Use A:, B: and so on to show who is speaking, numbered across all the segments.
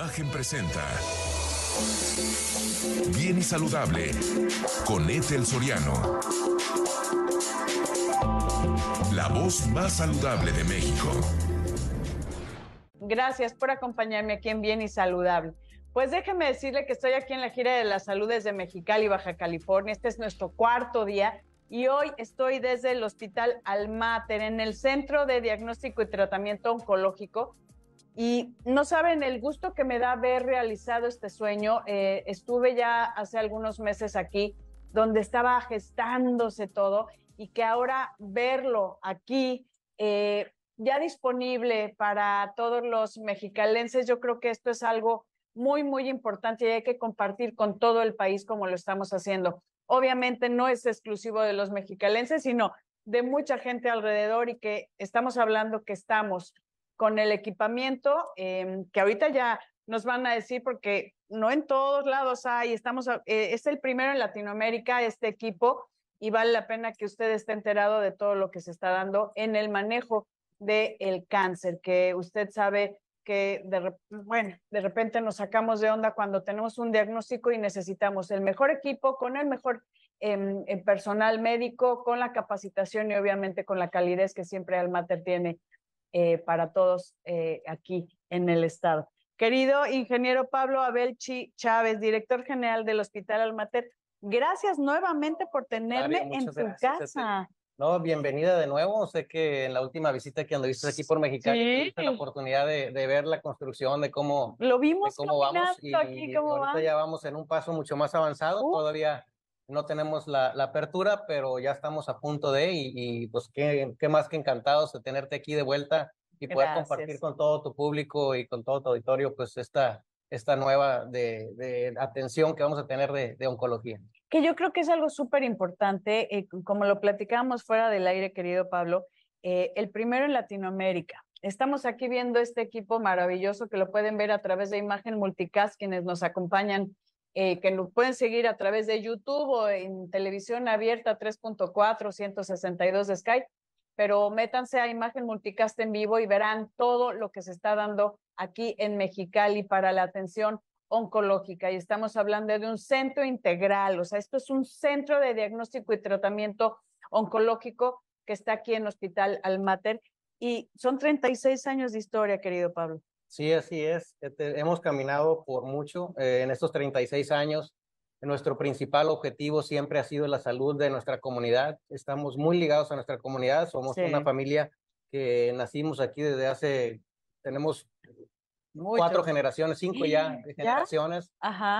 A: Imagen presenta Bien y Saludable con Ethel Soriano. La voz más saludable de México.
B: Gracias por acompañarme aquí en Bien y Saludable. Pues déjeme decirle que estoy aquí en la gira de la salud desde Mexicali, Baja California. Este es nuestro cuarto día y hoy estoy desde el Hospital Almater, en el Centro de Diagnóstico y Tratamiento Oncológico. Y no saben el gusto que me da haber realizado este sueño. Eh, estuve ya hace algunos meses aquí, donde estaba gestándose todo y que ahora verlo aquí, eh, ya disponible para todos los mexicalenses, yo creo que esto es algo muy, muy importante y hay que compartir con todo el país como lo estamos haciendo obviamente no es exclusivo de los mexicalenses, sino de mucha gente alrededor y que estamos hablando que estamos con el equipamiento, em, que ahorita ya nos van a decir porque no en todos lados hay, estamos, eh, es el primero en Latinoamérica este equipo y vale la pena que usted esté enterado de todo lo que se está dando en el manejo del el cáncer, que usted sabe que de, bueno, de repente nos sacamos de onda cuando tenemos un diagnóstico y necesitamos el mejor equipo con el mejor em, em, personal médico, con la capacitación y obviamente con la calidez que siempre Almater tiene eh, para todos eh, aquí en el estado. Querido ingeniero Pablo Abelchi Chávez, director general del Hospital Almater, gracias nuevamente por tenerme en tu casa.
C: No, bienvenida de nuevo. Sé que en la última visita que anduviste aquí por Mexicali, tuviste la oportunidad de, ver la construcción, de cómo,
B: Lo vimos
C: cómo vamos. Y, aquí, ahorita ya vamos en un paso mucho más avanzado. Todavía no tenemos la, apertura, pero ya estamos a punto de, y, pues qué, qué, más que encantados de tenerte aquí de vuelta y poder compartir con todo tu público y con todo tu auditorio, pues esta, esta nueva de, de atención que vamos a tener de, de oncología.
B: Que yo creo que es algo súper importante, eh, como lo platicábamos fuera del aire, querido Pablo, eh, el primero en Latinoamérica. Estamos aquí viendo este equipo maravilloso que lo pueden ver a través de Imagen Multicast, quienes nos acompañan, eh, que nos pueden seguir a través de YouTube o en televisión abierta 3.4, 162 de Skype, pero métanse a Imagen Multicast en vivo y verán todo lo que se está dando aquí en Mexicali para la atención oncológica y estamos hablando de un centro integral, o sea, esto es un centro de diagnóstico y tratamiento oncológico que está aquí en Hospital Almater y son 36 años de historia, querido Pablo.
C: Sí, así es. Este, hemos caminado por mucho eh, en estos 36 años. Nuestro principal objetivo siempre ha sido la salud de nuestra comunidad. Estamos muy ligados a nuestra comunidad. Somos una familia que nacimos aquí desde hace, tenemos cuatro generaciones, cinco ya generaciones.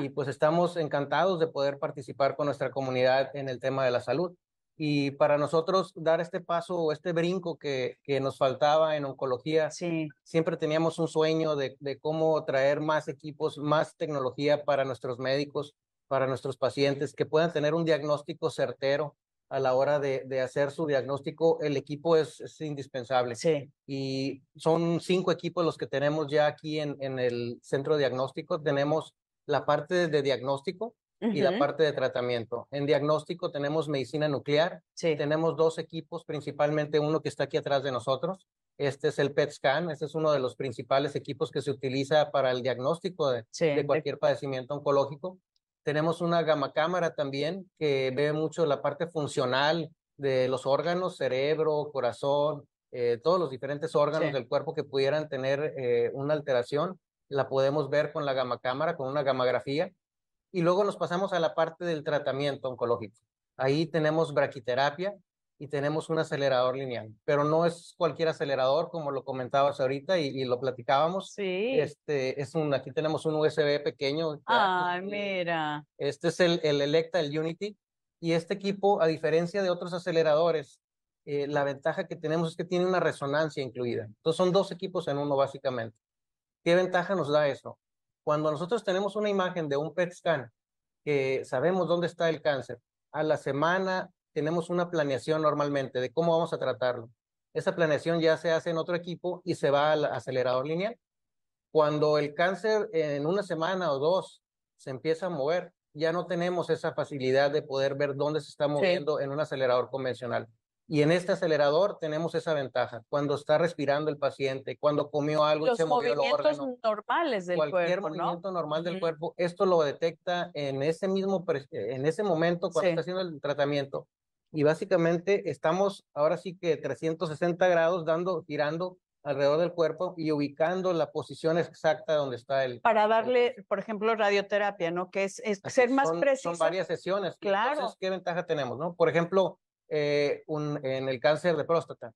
C: Y pues estamos encantados de poder participar con nuestra comunidad en el tema de la salud. Y para nosotros dar este paso o este brinco que, que nos faltaba en oncología,
B: sí.
C: siempre teníamos un sueño de, de cómo traer más equipos, más tecnología para nuestros médicos, para nuestros pacientes, que puedan tener un diagnóstico certero a la hora de, de hacer su diagnóstico, el equipo es, es, indispensable.
B: Sí.
C: Y son cinco equipos los que tenemos ya aquí en, en el centro de diagnóstico. Tenemos la parte de diagnóstico y la parte de tratamiento. En diagnóstico tenemos medicina nuclear.
B: Sí.
C: Tenemos dos equipos, principalmente uno que está aquí atrás de nosotros. Este es el PET scan. Este es uno de los principales equipos que se utiliza para el diagnóstico de,
B: sí.
C: de cualquier padecimiento oncológico. Tenemos una gama cámara también que ve mucho la parte funcional de los órganos, cerebro, corazón, eh, todos los diferentes órganos
B: Sí.
C: del cuerpo que pudieran tener eh, una alteración. La podemos ver con la gama cámara, con una gamografía. Y luego nos pasamos a la parte del tratamiento oncológico. Ahí tenemos braquiterapia y tenemos un acelerador lineal, pero no es cualquier acelerador, como lo comentabas ahorita y, y lo platicábamos.
B: Sí.
C: Este es un, aquí tenemos un USB pequeño.
B: Ay,
C: Eh,
B: mira.
C: Este es el, el Electa, el Unity. Y este equipo, a diferencia de otros aceleradores, eh, la ventaja que tenemos es que tiene una resonancia incluida. Entonces son dos equipos en uno básicamente. ¿Qué ventaja nos da eso? Cuando nosotros tenemos una imagen de un PET scan, que sabemos dónde está el cáncer, a la semana tenemos una planeación normalmente de cómo vamos a tratarlo. Esa planeación ya se hace en otro equipo y se va al acelerador lineal. Cuando el cáncer en una semana o dos se empieza a mover, ya no tenemos esa facilidad de poder ver dónde se está moviendo sí. en un acelerador convencional. Y en este acelerador tenemos esa ventaja. Cuando está respirando el paciente, cuando comió algo
B: Los
C: se movió el
B: movimientos
C: órgano,
B: normales del
C: cualquier
B: cuerpo, ¿no?
C: movimiento normal del
B: Ujú.
C: cuerpo, esto lo detecta en ese mismo, pre- en ese momento cuando
B: Sí.
C: está haciendo el tratamiento. Y básicamente estamos ahora sí que 360 grados dando, girando alrededor del cuerpo y ubicando la posición exacta donde está el.
B: Para darle, por ejemplo, radioterapia, ¿no? Que es, es ser más
C: son,
B: preciso.
C: Son varias sesiones.
B: Claro.
C: Entonces, ¿qué ventaja tenemos? no? Por ejemplo, eh, un, en el cáncer de próstata,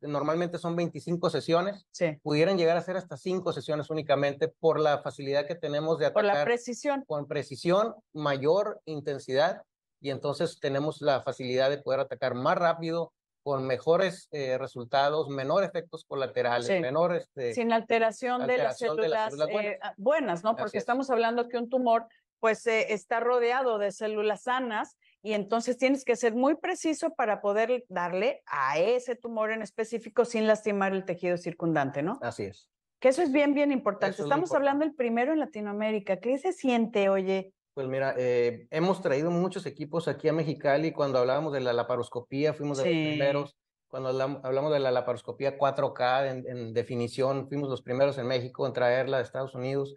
C: normalmente son 25 sesiones,
B: Sí,
C: pudieran llegar a ser hasta 5 sesiones únicamente por la facilidad que tenemos de
B: por la
C: atacar
B: precisión.
C: con precisión, mayor intensidad, y entonces tenemos la facilidad de poder atacar más rápido, con mejores eh, resultados, menor efectos colaterales,
B: Sí.
C: menor este,
B: sin alteración, de las
C: alteración de las
B: células, eh,
C: buenas.
B: buenas, ¿no?
C: Así
B: Porque
C: es.
B: estamos hablando que un tumor, pues, eh, está rodeado de células sanas y entonces tienes que ser muy preciso para poder darle a ese tumor en específico sin lastimar el tejido circundante, ¿no?
C: Así es.
B: Que eso es bien, bien importante.
C: Eso es muy
B: Estamos hablando el primero en Latinoamérica. ¿Qué se siente, oye?
C: Pues mira, eh, hemos traído muchos equipos aquí a Mexicali. Cuando hablábamos de la laparoscopía, fuimos de
B: Sí.
C: los primeros. Cuando hablam- hablamos de la laparoscopía 4K en, en definición, fuimos los primeros en México en traerla de Estados Unidos.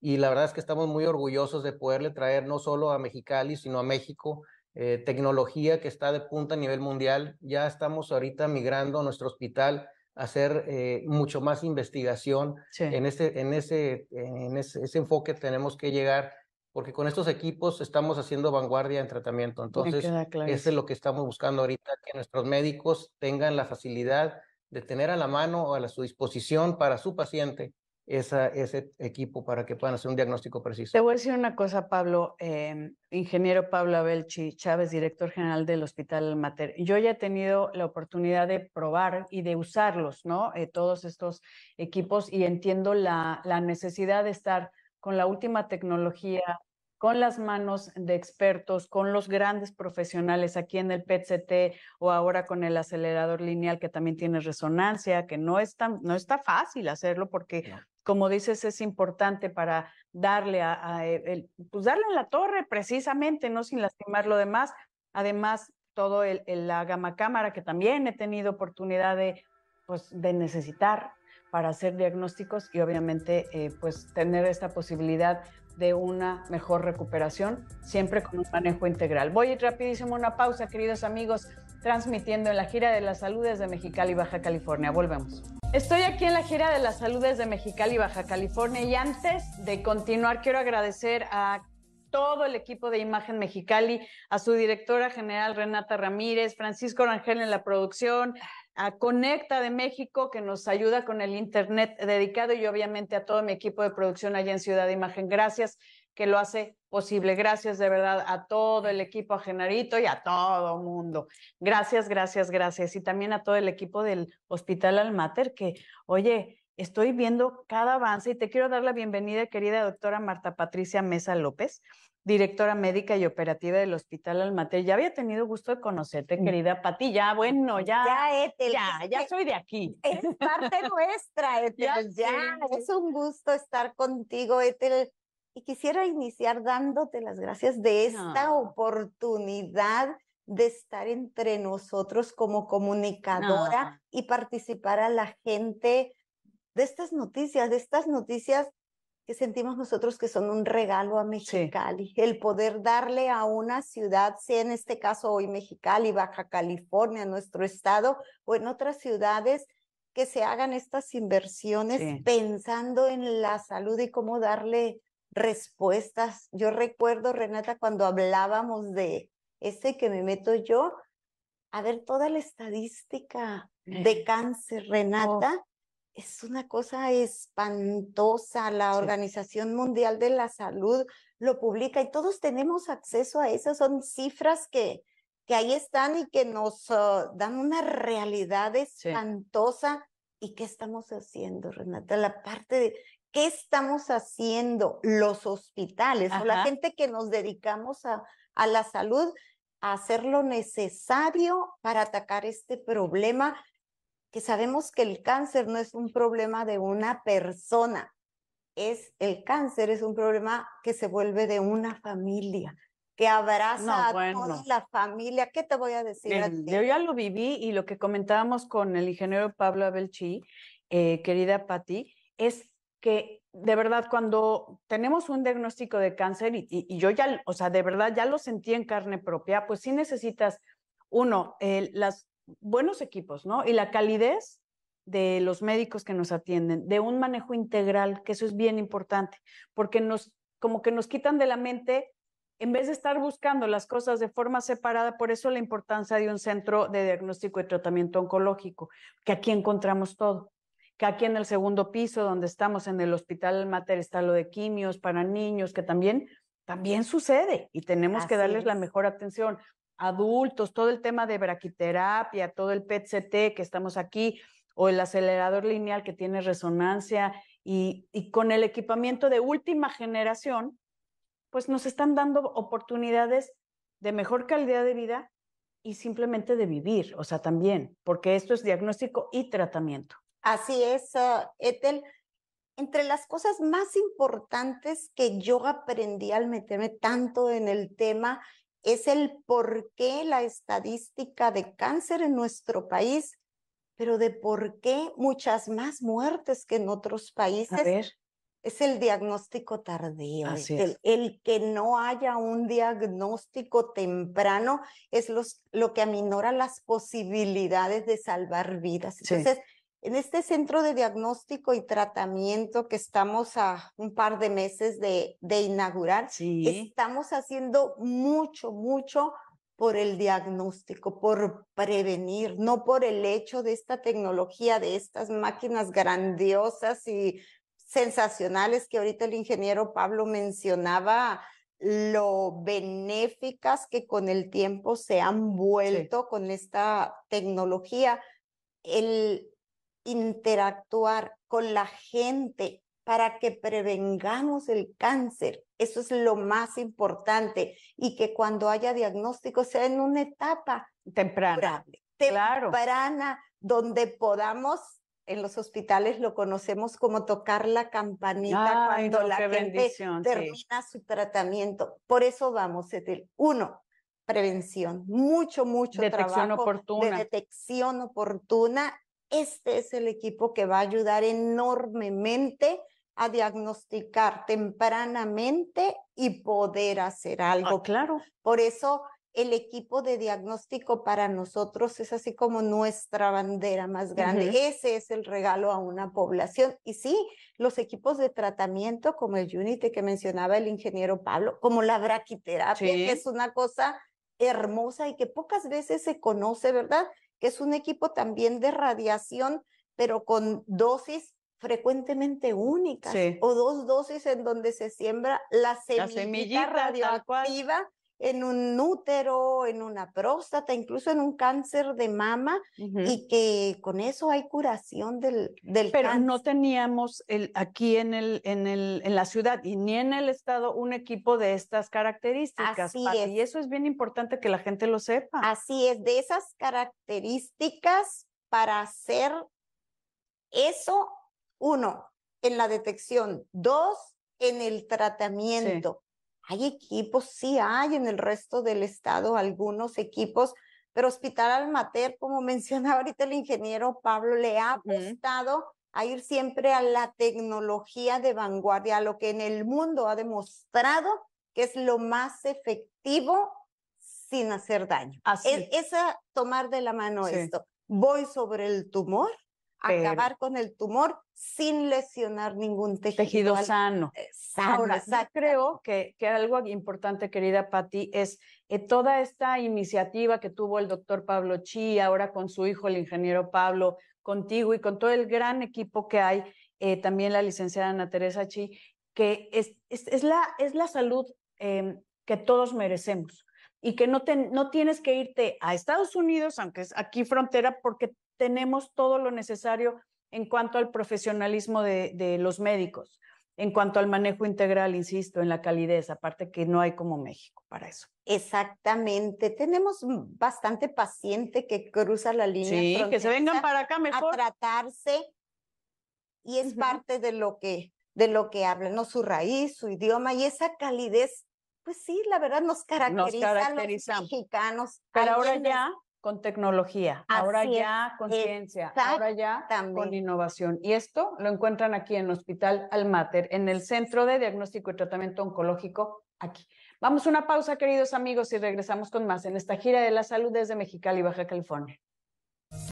C: Y la verdad es que estamos muy orgullosos de poderle traer no solo a Mexicali, sino a México eh, tecnología que está de punta a nivel mundial. Ya estamos ahorita migrando a nuestro hospital a hacer eh, mucho más investigación
B: Sí.
C: en ese, en ese, en ese, ese enfoque tenemos que llegar, porque con estos equipos estamos haciendo vanguardia en tratamiento. Entonces, eso es lo que estamos buscando ahorita, que nuestros médicos tengan la facilidad de tener a la mano o a su disposición para su paciente esa, ese equipo para que puedan hacer un diagnóstico preciso.
B: Te voy a decir una cosa, Pablo, eh, ingeniero Pablo Abelchi Chávez, director general del Hospital Mater. Yo ya he tenido la oportunidad de probar y de usarlos, ¿no? Eh, todos estos equipos y entiendo la, la necesidad de estar con la última tecnología, con las manos de expertos, con los grandes profesionales aquí en el PET-CT o ahora con el acelerador lineal que también tiene resonancia, que no es tan, no está fácil hacerlo porque
C: No.
B: Como dices, es importante para darle a, pues darle en la torre precisamente, no sin lastimar lo demás. Además, todo el, el- la gama cámara que también he tenido oportunidad de, pues, de necesitar para hacer diagnósticos y obviamente eh, pues tener esta posibilidad de una mejor recuperación, siempre con un manejo integral. Voy a rapidísimo una pausa, queridos amigos, transmitiendo en la gira de la salud desde Mexicali, Baja California. Volvemos. Estoy aquí en la gira de la salud desde Mexicali, Baja California, y antes de continuar, quiero agradecer a todo el equipo de Imagen Mexicali, a su directora general Renata Ramírez, Francisco Rangel en la producción, a Conecta de México, que nos ayuda con el Internet dedicado, y obviamente a todo mi equipo de producción allá en Ciudad de Imagen. Gracias, que lo hace posible. Gracias de verdad a todo el equipo, a Genarito y a todo mundo. Gracias, gracias, gracias. Y también a todo el equipo del Hospital Almater, que, oye, estoy viendo cada avance y te quiero dar la bienvenida, querida doctora Marta Patricia Mesa López, directora médica y operativa del Hospital Almater. Ya había tenido gusto de conocerte, querida Pati. Ya, bueno, ya,
D: Ya, Ethel,
B: ya,
D: es
B: ya soy de aquí.
D: eres parte nuestra, Ethel.
B: Ya
D: es un gusto estar contigo, Ethel. Y quisiera iniciar dándote las gracias de esta
B: No.
D: oportunidad de estar entre nosotros como comunicadora
B: No.
D: y participar a la gente de estas noticias, de estas noticias que sentimos nosotros que son un regalo a Mexicali, el poder darle a una ciudad, sea en este caso hoy Mexicali, Baja California, nuestro estado, o en otras ciudades, que se hagan estas inversiones
B: Sí.
D: pensando en la salud y cómo darle respuestas. Yo recuerdo, Renata, cuando hablábamos de ese que me meto yo, a ver toda la estadística de cáncer, Renata, es una cosa espantosa. La
B: Sí.
D: Organización Mundial de la Salud lo publica y todos tenemos acceso a esas. Son cifras que, que ahí están y que nos ah, dan una realidad espantosa. ¿Y qué estamos haciendo, Renata? La parte de qué estamos haciendo los hospitales o la gente que nos dedicamos a, a la salud a hacer lo necesario para atacar este problema que sabemos que el cáncer no es un problema de una persona, es el cáncer, es un problema que se vuelve de una familia, que abraza a toda la familia. ¿Qué te voy a decir?
B: yo ya lo viví y lo que comentábamos con el ingeniero Pablo Abelchi, eh, querida Patti, es que de verdad cuando tenemos un diagnóstico de cáncer y, yo ya, o sea, de verdad ya lo sentí en carne propia, pues sí necesitas, uno, los buenos equipos, ¿no? Y la calidez de los médicos que nos atienden, de un manejo integral, que eso es bien importante, porque nos, como que nos quitan de la mente en vez de estar buscando las cosas de forma separada, por eso la importancia de un centro de diagnóstico y tratamiento oncológico, que aquí encontramos todo. Que aquí en el segundo piso, donde estamos en el Hospital Mater, está lo de quimios para niños, que también, también sucede y tenemos que darles la mejor atención. Adultos, todo el tema de braquiterapia, todo el PET-CT que estamos aquí, o el acelerador lineal que tiene resonancia, y, con el equipamiento de última generación, pues nos están dando oportunidades de mejor calidad de vida y simplemente de vivir, o sea, también, porque esto es diagnóstico y tratamiento.
D: Así es, uh. Entre las cosas más importantes que yo aprendí al meterme tanto en el tema es el por qué la estadística de cáncer en nuestro país, pero de por qué muchas más muertes que en otros países. A ver es el diagnóstico tardío. el, que no haya un diagnóstico temprano es los, lo que aminora las posibilidades de salvar vidas. Entonces, en este centro de diagnóstico y tratamiento que estamos a un par de meses de, de inaugurar, estamos haciendo mucho, mucho por el diagnóstico, por prevenir, no por el hecho de esta tecnología, de estas máquinas grandiosas y sensacionales que ahorita el ingeniero Pablo mencionaba, lo benéficas que con el tiempo se han vuelto con esta tecnología, el interactuar con la gente para que prevengamos el cáncer. Eso es lo más importante y que cuando haya diagnóstico sea en una etapa
B: temprana,
D: temprana donde podamos en los hospitales lo conocemos como tocar la campanita cuando la gente termina su tratamiento. Por eso vamos, Etel. Uno, prevención, mucho, mucho
B: detección
D: trabajo
B: oportuna.
D: de detección oportuna. Este es el equipo que va a ayudar enormemente a diagnosticar tempranamente y poder hacer ah, algo.
B: claro.
D: Por eso el equipo de diagnóstico para nosotros es así como nuestra bandera más grande. Ese es el regalo a una población. Y sí, los equipos de tratamiento como el Unity que mencionaba el ingeniero Pablo, como la braquiterapia, que es una cosa hermosa y que pocas veces se conoce, ¿verdad? Que es un equipo también de radiación, pero con dosis frecuentemente únicas o dos dosis en donde se siembra la semillita, radioactiva en un útero, en una próstata, incluso en un cáncer de mama, y que con eso hay curación del, del
B: Pero no teníamos el, aquí en, el, en, el, en la ciudad y ni en el estado un equipo de estas características.
D: Así es.
B: Y eso es bien importante que la gente lo sepa.
D: Así es, de esas características para hacer eso, uno, en la detección, dos, en el tratamiento. Hay equipos, sí hay en el resto del estado algunos equipos, pero Hospital Almater, como mencionaba ahorita el ingeniero Pablo, le ha apostado a ir siempre a la tecnología de vanguardia, a lo que en el mundo ha demostrado que es lo más efectivo sin hacer daño.
B: Así.
D: Es, esa tomar de la mano esto. Voy sobre el tumor, acabar con el tumor sin lesionar ningún tejido,
B: tejido sano.
D: Ahora,
B: creo que, que, algo importante, querida Patti, es eh, toda esta iniciativa que tuvo el doctor Pablo Chi, ahora con su hijo, el ingeniero Pablo, contigo y con todo el gran equipo que hay, eh, también la licenciada Ana Teresa Chi, que es, es, la, es la salud em, que todos merecemos. Y que no, te, no tienes que irte a Estados Unidos, aunque es aquí frontera, porque tenemos todo lo necesario en cuanto al profesionalismo de, los médicos, en cuanto al manejo integral, insisto, en la calidez, aparte que no hay como México para eso.
D: Exactamente, tenemos bastante paciente que cruza la línea.
B: Sí, que se vengan para acá mejor.
D: A tratarse y es parte de lo que de lo que hablan, ¿no? Su raíz, su idioma y esa calidez pues sí, la verdad nos caracteriza a los mexicanos.
B: Pero ahora ya con tecnología, ahora ya con ciencia, ahora ya con innovación. Y esto lo encuentran aquí en el Hospital Almater, en el Centro de Diagnóstico y Tratamiento Oncológico, aquí. Vamos a una pausa, queridos amigos, y regresamos con más en esta gira de la salud desde Mexicali, Baja California.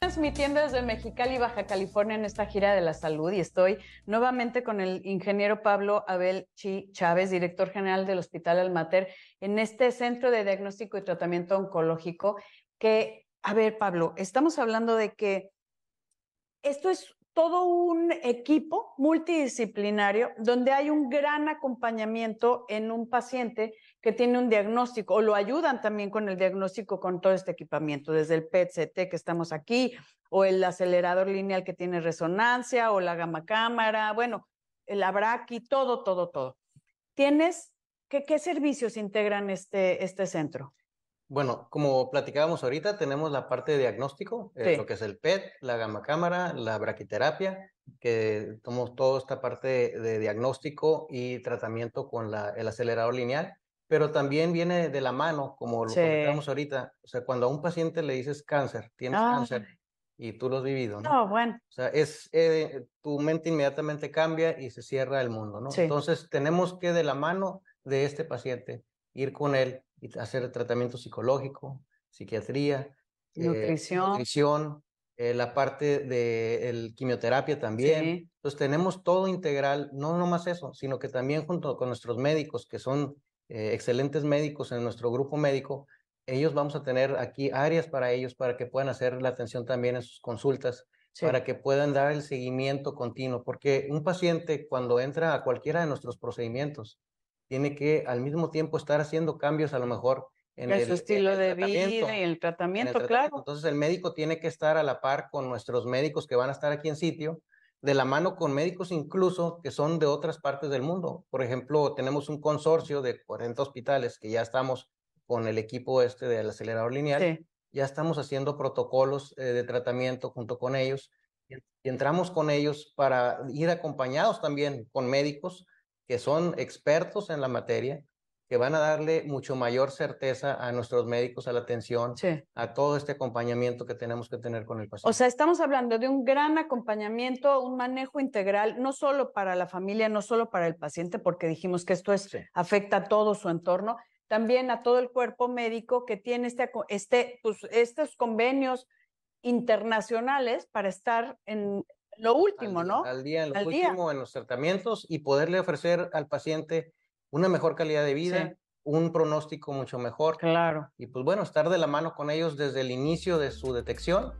B: Transmitiendo desde Mexicali, Baja California, en esta gira de la salud y estoy nuevamente con el ingeniero Pablo Abel Chi Chávez, director general del Hospital Almater, en este centro de diagnóstico y tratamiento oncológico que, a ver, Pablo, estamos hablando de que esto es todo un equipo multidisciplinario donde hay un gran acompañamiento en un paciente que tiene un diagnóstico o lo ayudan también con el diagnóstico con todo este equipamiento, desde el PET-CT que estamos aquí o el acelerador lineal que tiene resonancia o la gamma cámara, bueno, el abraqui, todo, todo, todo. ¿Tienes qué, qué servicios integran este, este centro?
C: Bueno, como platicábamos ahorita, tenemos la parte de diagnóstico, eh, lo que es el PET, la gamma cámara, la braquiterapia, que tomamos toda esta parte de, diagnóstico y tratamiento con la, el acelerador lineal, pero también viene de la mano, como lo platicamos ahorita. O sea, cuando a un paciente le dices cáncer, tienes ah. cáncer, y tú lo has vivido, ¿no?
B: No, bueno.
C: O sea, es, eh, tu mente inmediatamente cambia y se cierra el mundo, ¿no? Entonces, tenemos que de la mano de este paciente ir con él y hacer tratamiento psicológico, psiquiatría,
B: eh,
C: nutrición, eh, la parte de el quimioterapia también. Entonces tenemos todo integral, no nomás eso, sino que también junto con nuestros médicos, que son eh, excelentes médicos en nuestro grupo médico, ellos vamos a tener aquí áreas para ellos para que puedan hacer la atención también en sus consultas, para que puedan dar el seguimiento continuo, porque un paciente cuando entra a cualquiera de nuestros procedimientos, tiene que al mismo tiempo estar haciendo cambios a lo mejor
B: en el, su estilo de vida y el tratamiento, claro.
C: Entonces el médico tiene que estar a la par con nuestros médicos que van a estar aquí en sitio, de la mano con médicos incluso que son de otras partes del mundo. Por ejemplo, tenemos un consorcio de 40 hospitales que ya estamos con el equipo este del acelerador lineal, ya estamos haciendo protocolos eh, de tratamiento junto con ellos y entramos con ellos para ir acompañados también con médicos que son expertos en la materia, que van a darle mucho mayor certeza a nuestros médicos, a la atención, a todo este acompañamiento que tenemos que tener con el paciente.
B: O sea, estamos hablando de un gran acompañamiento, un manejo integral, no solo para la familia, no solo para el paciente, porque dijimos que esto es, afecta a todo su entorno, también a todo el cuerpo médico que tiene este, este, pues, estos convenios internacionales para estar en lo último, ¿no?
C: Al día, en lo último, en los tratamientos y poderle ofrecer al paciente una mejor calidad de vida, un pronóstico mucho mejor.
B: Claro.
C: Y pues bueno, estar de la mano con ellos desde el inicio de su detección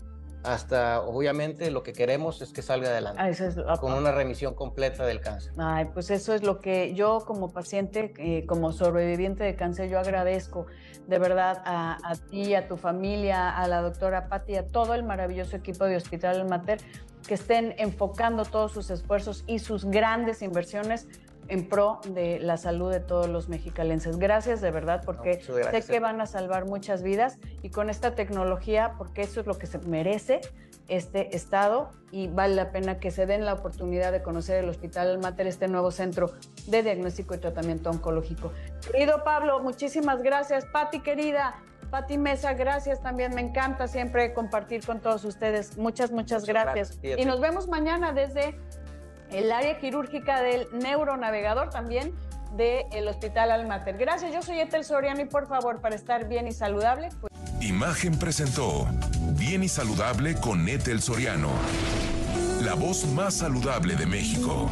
C: hasta obviamente lo que queremos es que salga adelante
B: ah,
C: con una remisión completa del cáncer.
B: Ay, pues eso es lo que yo como paciente, eh, como sobreviviente de cáncer, yo agradezco de verdad a, a, ti, a tu familia, a la doctora Patti, a todo el maravilloso equipo de Hospital Mater que estén enfocando todos sus esfuerzos y sus grandes inversiones en pro de la salud de todos los mexicalenses. Gracias de verdad, porque sé que van a salvar muchas vidas y con esta tecnología, porque eso es lo que se merece este estado y vale la pena que se den la oportunidad de conocer el Hospital Mater, este nuevo centro de diagnóstico y tratamiento oncológico. Querido Pablo, muchísimas gracias. Pati, querida, Pati Mesa, gracias también. Me encanta siempre compartir con todos ustedes. Muchas, muchas, gracias. Y nos vemos mañana desde el área quirúrgica del neuronavegador también del Hospital Almater. Gracias, yo soy Etel Soriano y por favor, para estar bien y saludable. Pues...
A: Imagen presentó Bien y Saludable con Etel Soriano, la voz más saludable de México.